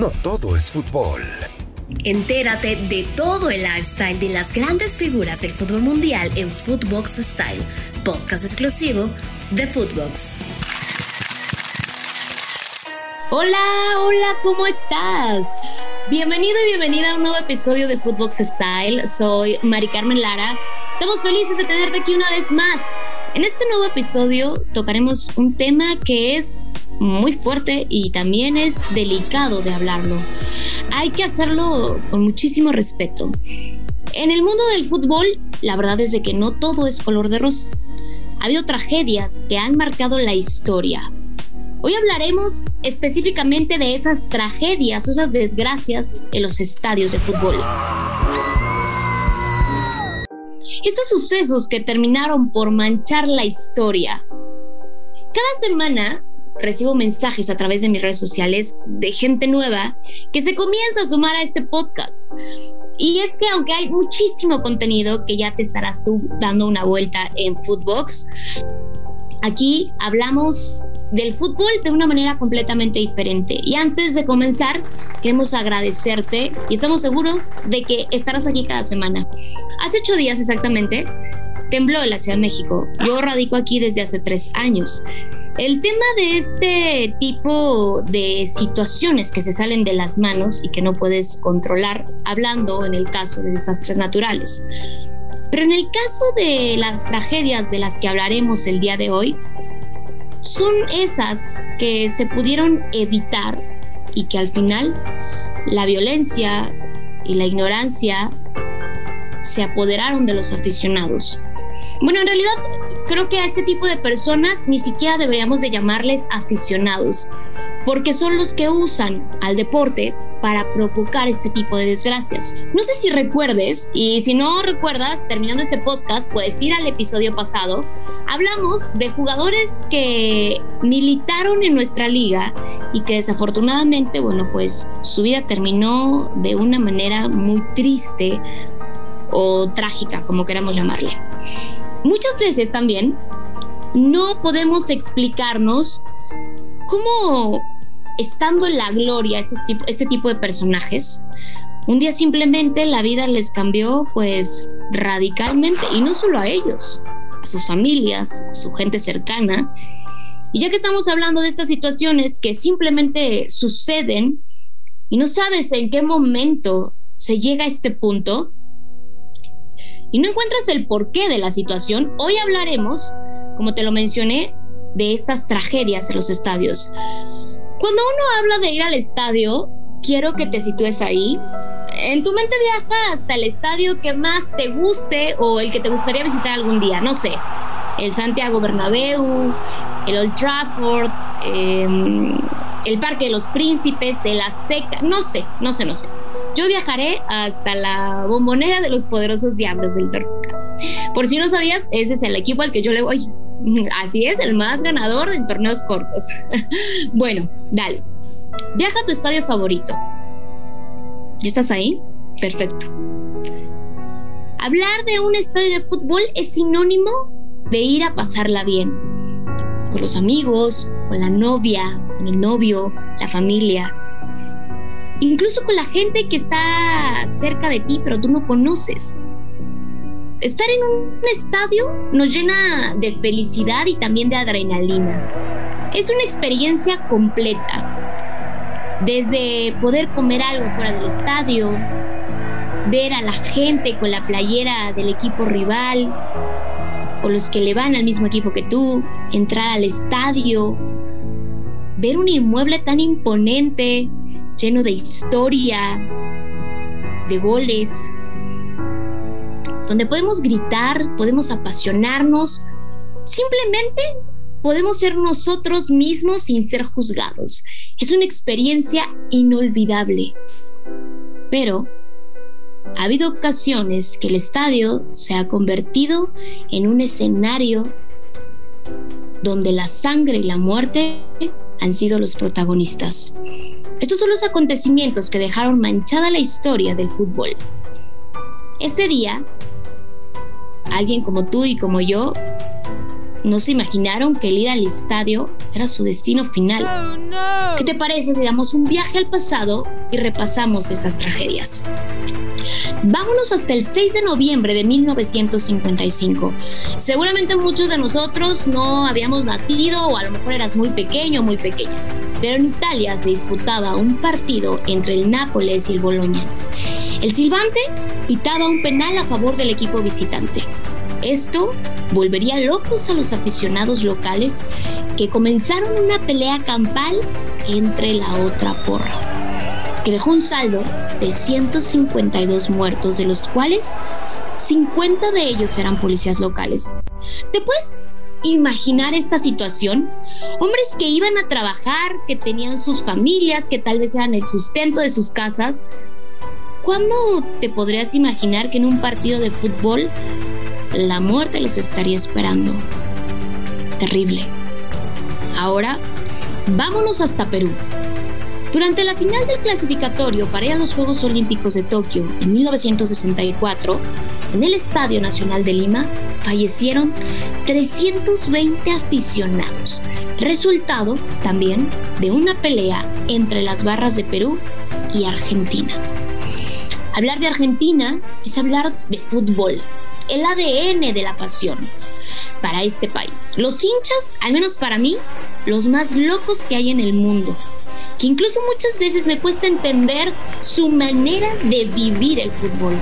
no todo es fútbol. Entérate de todo el lifestyle de las grandes figuras del fútbol mundial en Footbox Style, podcast exclusivo de Footbox. Hola, hola, ¿cómo estás? Bienvenido y bienvenida a un nuevo episodio de Footbox Style. Soy Mari Carmen Lara. Estamos felices de tenerte aquí una vez más. En este nuevo episodio tocaremos un tema que es muy fuerte y también es delicado de hablarlo. Hay que hacerlo con muchísimo respeto. En el mundo del fútbol, la verdad es de que no todo es color de rosa. Ha habido tragedias que han marcado la historia. Hoy hablaremos específicamente de esas tragedias esas desgracias en los estadios de fútbol. Estos sucesos que terminaron por manchar la historia. Cada semana recibo mensajes a través de mis redes sociales de gente nueva que se comienza a sumar a este podcast. Y es que aunque hay muchísimo contenido que ya te estarás tú dando una vuelta en Footbox, aquí hablamos del fútbol de una manera completamente diferente. Y antes de comenzar, queremos agradecerte y estamos seguros de que estarás aquí cada semana. Hace ocho días exactamente, tembló la Ciudad de México. Yo radico aquí desde hace tres años. El tema de este tipo de situaciones que se salen de las manos y que no puedes controlar, hablando en el caso de desastres naturales. Pero en el caso de las tragedias de las que hablaremos el día de hoy, son esas que se pudieron evitar y que al final la violencia y la ignorancia se apoderaron de los aficionados. Bueno, en realidad creo que a este tipo de personas ni siquiera deberíamos de llamarles aficionados, porque son los que usan al deporte para provocar este tipo de desgracias. No sé si recuerdes, y si no recuerdas, terminando este podcast, puedes ir al episodio pasado. Hablamos de jugadores que militaron en nuestra liga y que desafortunadamente, bueno, pues su vida terminó de una manera muy triste o trágica, como queramos llamarle. Muchas veces también no podemos explicarnos cómo estando en la gloria estos tipo, este tipo de personajes, un día simplemente la vida les cambió pues radicalmente y no solo a ellos, a sus familias, a su gente cercana. Y ya que estamos hablando de estas situaciones que simplemente suceden y no sabes en qué momento se llega a este punto, y no encuentras el porqué de la situación, hoy hablaremos, como te lo mencioné, de estas tragedias en los estadios. Cuando uno habla de ir al estadio, quiero que te sitúes ahí. En tu mente viaja hasta el estadio que más te guste o el que te gustaría visitar algún día, no sé, el Santiago Bernabéu, el Old Trafford, em, el Parque de los Príncipes, el Azteca, no sé, no sé, no sé. Yo viajaré hasta la bombonera de los poderosos diablos del Torca. Por si no sabías, ese es el equipo al que yo le voy. Así es, el más ganador de torneos cortos. bueno, dale. Viaja a tu estadio favorito. ¿Ya estás ahí? Perfecto. Hablar de un estadio de fútbol es sinónimo de ir a pasarla bien. Con los amigos, con la novia, con el novio, la familia incluso con la gente que está cerca de ti, pero tú no conoces. Estar en un estadio nos llena de felicidad y también de adrenalina. Es una experiencia completa. Desde poder comer algo fuera del estadio, ver a la gente con la playera del equipo rival o los que le van al mismo equipo que tú, entrar al estadio, ver un inmueble tan imponente, lleno de historia, de goles, donde podemos gritar, podemos apasionarnos, simplemente podemos ser nosotros mismos sin ser juzgados. Es una experiencia inolvidable. Pero ha habido ocasiones que el estadio se ha convertido en un escenario donde la sangre y la muerte han sido los protagonistas. Estos son los acontecimientos que dejaron manchada la historia del fútbol. Ese día, alguien como tú y como yo no se imaginaron que el ir al estadio era su destino final. Oh, ¿Qué te parece si damos un viaje al pasado y repasamos estas tragedias? Vámonos hasta el 6 de noviembre de 1955. Seguramente muchos de nosotros no habíamos nacido o a lo mejor eras muy pequeño o muy pequeña, pero en Italia se disputaba un partido entre el Nápoles y el Boloña. El silbante pitaba un penal a favor del equipo visitante. Esto volvería locos a los aficionados locales que comenzaron una pelea campal entre la otra porra que dejó un saldo de 152 muertos, de los cuales 50 de ellos eran policías locales. ¿Te puedes imaginar esta situación? Hombres que iban a trabajar, que tenían sus familias, que tal vez eran el sustento de sus casas. ¿Cuándo te podrías imaginar que en un partido de fútbol la muerte los estaría esperando? Terrible. Ahora, vámonos hasta Perú durante la final del clasificatorio para ir a los Juegos Olímpicos de Tokio en 1964, en el Estadio Nacional de Lima, fallecieron 320 aficionados, resultado también de una pelea entre las barras de Perú y Argentina. Hablar de Argentina es hablar de fútbol, el ADN de la pasión para este país. Los hinchas, al menos para mí, los más locos que hay en el mundo que incluso muchas veces me cuesta entender su manera de vivir el fútbol.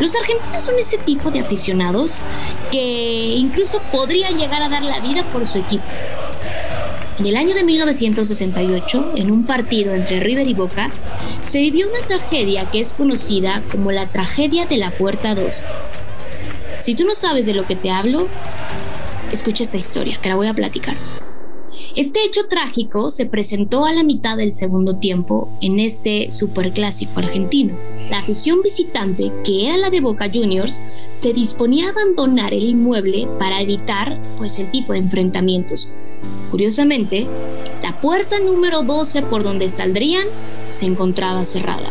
Los argentinos son ese tipo de aficionados que incluso podría llegar a dar la vida por su equipo. En el año de 1968, en un partido entre River y Boca, se vivió una tragedia que es conocida como la tragedia de la Puerta 2. Si tú no sabes de lo que te hablo, escucha esta historia, te la voy a platicar. Este hecho trágico se presentó a la mitad del segundo tiempo en este superclásico argentino. La afición visitante, que era la de Boca Juniors, se disponía a abandonar el inmueble para evitar pues el tipo de enfrentamientos. Curiosamente, la puerta número 12 por donde saldrían se encontraba cerrada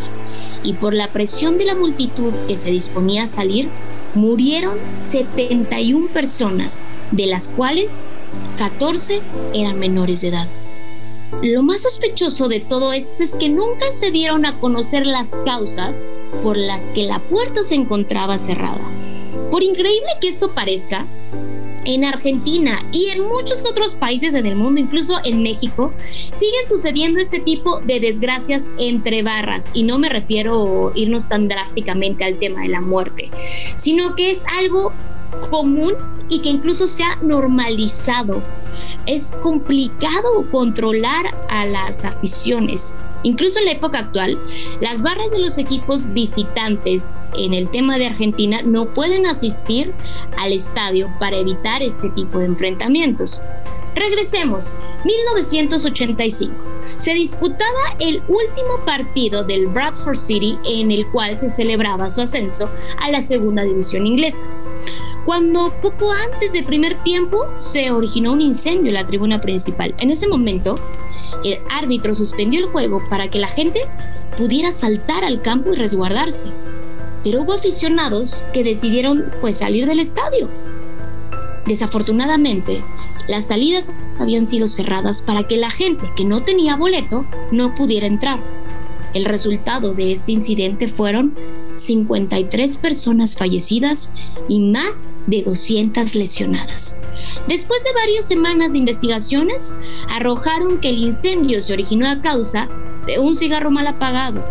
y por la presión de la multitud que se disponía a salir, murieron 71 personas, de las cuales 14 eran menores de edad. Lo más sospechoso de todo esto es que nunca se dieron a conocer las causas por las que la puerta se encontraba cerrada. Por increíble que esto parezca, en Argentina y en muchos otros países en el mundo, incluso en México, sigue sucediendo este tipo de desgracias entre barras. Y no me refiero a irnos tan drásticamente al tema de la muerte, sino que es algo común y que incluso se ha normalizado. Es complicado controlar a las aficiones. Incluso en la época actual, las barras de los equipos visitantes en el tema de Argentina no pueden asistir al estadio para evitar este tipo de enfrentamientos. Regresemos, 1985. Se disputaba el último partido del Bradford City en el cual se celebraba su ascenso a la segunda división inglesa cuando poco antes del primer tiempo se originó un incendio en la tribuna principal. En ese momento, el árbitro suspendió el juego para que la gente pudiera saltar al campo y resguardarse. Pero hubo aficionados que decidieron pues salir del estadio. Desafortunadamente, las salidas habían sido cerradas para que la gente que no tenía boleto no pudiera entrar. El resultado de este incidente fueron 53 personas fallecidas y más de 200 lesionadas. Después de varias semanas de investigaciones, arrojaron que el incendio se originó a causa de un cigarro mal apagado,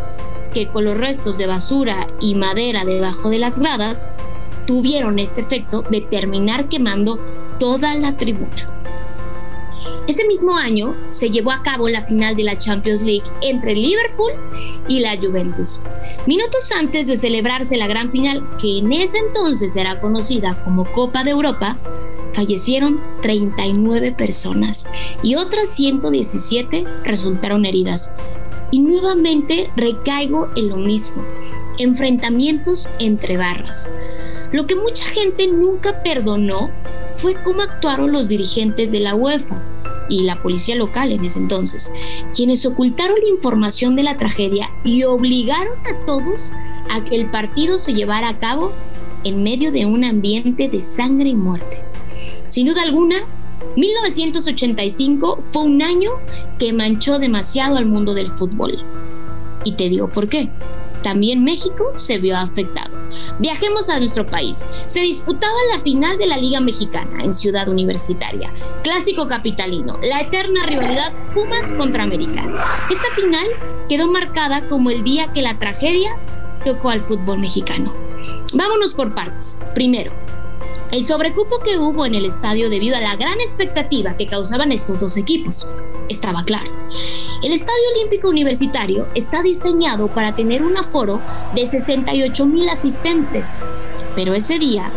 que con los restos de basura y madera debajo de las gradas tuvieron este efecto de terminar quemando toda la tribuna. Ese mismo año se llevó a cabo la final de la Champions League entre Liverpool y la Juventus. Minutos antes de celebrarse la gran final, que en ese entonces era conocida como Copa de Europa, fallecieron 39 personas y otras 117 resultaron heridas. Y nuevamente recaigo en lo mismo, enfrentamientos entre barras. Lo que mucha gente nunca perdonó fue cómo actuaron los dirigentes de la UEFA y la policía local en ese entonces, quienes ocultaron la información de la tragedia y obligaron a todos a que el partido se llevara a cabo en medio de un ambiente de sangre y muerte. Sin duda alguna, 1985 fue un año que manchó demasiado al mundo del fútbol. Y te digo por qué. También México se vio afectado. Viajemos a nuestro país. Se disputaba la final de la Liga Mexicana en Ciudad Universitaria. Clásico capitalino, la eterna rivalidad Pumas contra América. Esta final quedó marcada como el día que la tragedia tocó al fútbol mexicano. Vámonos por partes. Primero, el sobrecupo que hubo en el estadio debido a la gran expectativa que causaban estos dos equipos. Estaba claro. El Estadio Olímpico Universitario está diseñado para tener un aforo de 68 mil asistentes, pero ese día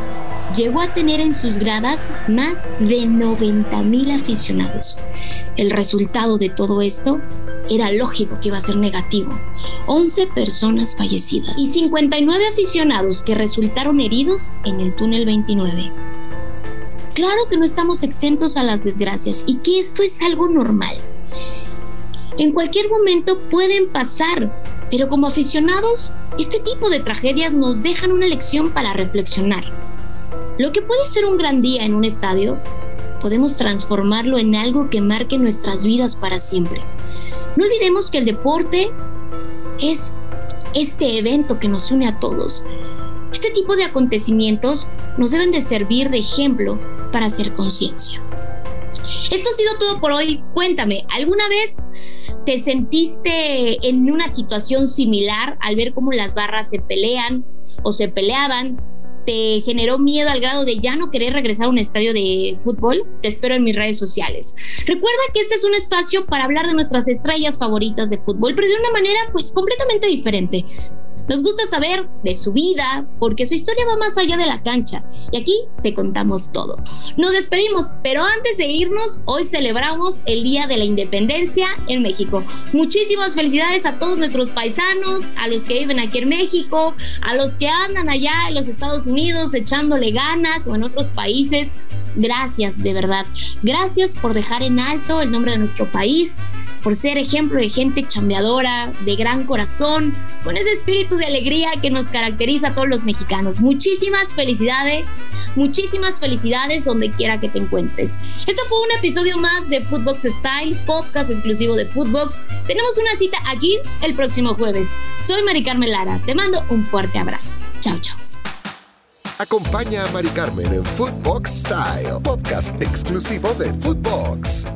llegó a tener en sus gradas más de 90 mil aficionados. El resultado de todo esto era lógico que iba a ser negativo. 11 personas fallecidas y 59 aficionados que resultaron heridos en el túnel 29. Claro que no estamos exentos a las desgracias y que esto es algo normal. En cualquier momento pueden pasar, pero como aficionados, este tipo de tragedias nos dejan una lección para reflexionar. Lo que puede ser un gran día en un estadio, podemos transformarlo en algo que marque nuestras vidas para siempre. No olvidemos que el deporte es este evento que nos une a todos. Este tipo de acontecimientos nos deben de servir de ejemplo para hacer conciencia. Esto ha sido todo por hoy. Cuéntame, ¿alguna vez te sentiste en una situación similar al ver cómo las barras se pelean o se peleaban te generó miedo al grado de ya no querer regresar a un estadio de fútbol, te espero en mis redes sociales. Recuerda que este es un espacio para hablar de nuestras estrellas favoritas de fútbol, pero de una manera pues completamente diferente. Nos gusta saber de su vida porque su historia va más allá de la cancha y aquí te contamos todo. Nos despedimos, pero antes de irnos, hoy celebramos el Día de la Independencia en México. Muchísimas felicidades a todos nuestros paisanos, a los que viven aquí en México, a los que andan allá en los Estados Unidos echándole ganas o en otros países. Gracias, de verdad. Gracias por dejar en alto el nombre de nuestro país por ser ejemplo de gente chambeadora, de gran corazón, con ese espíritu de alegría que nos caracteriza a todos los mexicanos. Muchísimas felicidades, muchísimas felicidades donde quiera que te encuentres. Esto fue un episodio más de Footbox Style, podcast exclusivo de Footbox. Tenemos una cita aquí el próximo jueves. Soy Mari Carmen Lara, te mando un fuerte abrazo. Chao, chao. Acompaña a Mari Carmen en Footbox Style, podcast exclusivo de Footbox.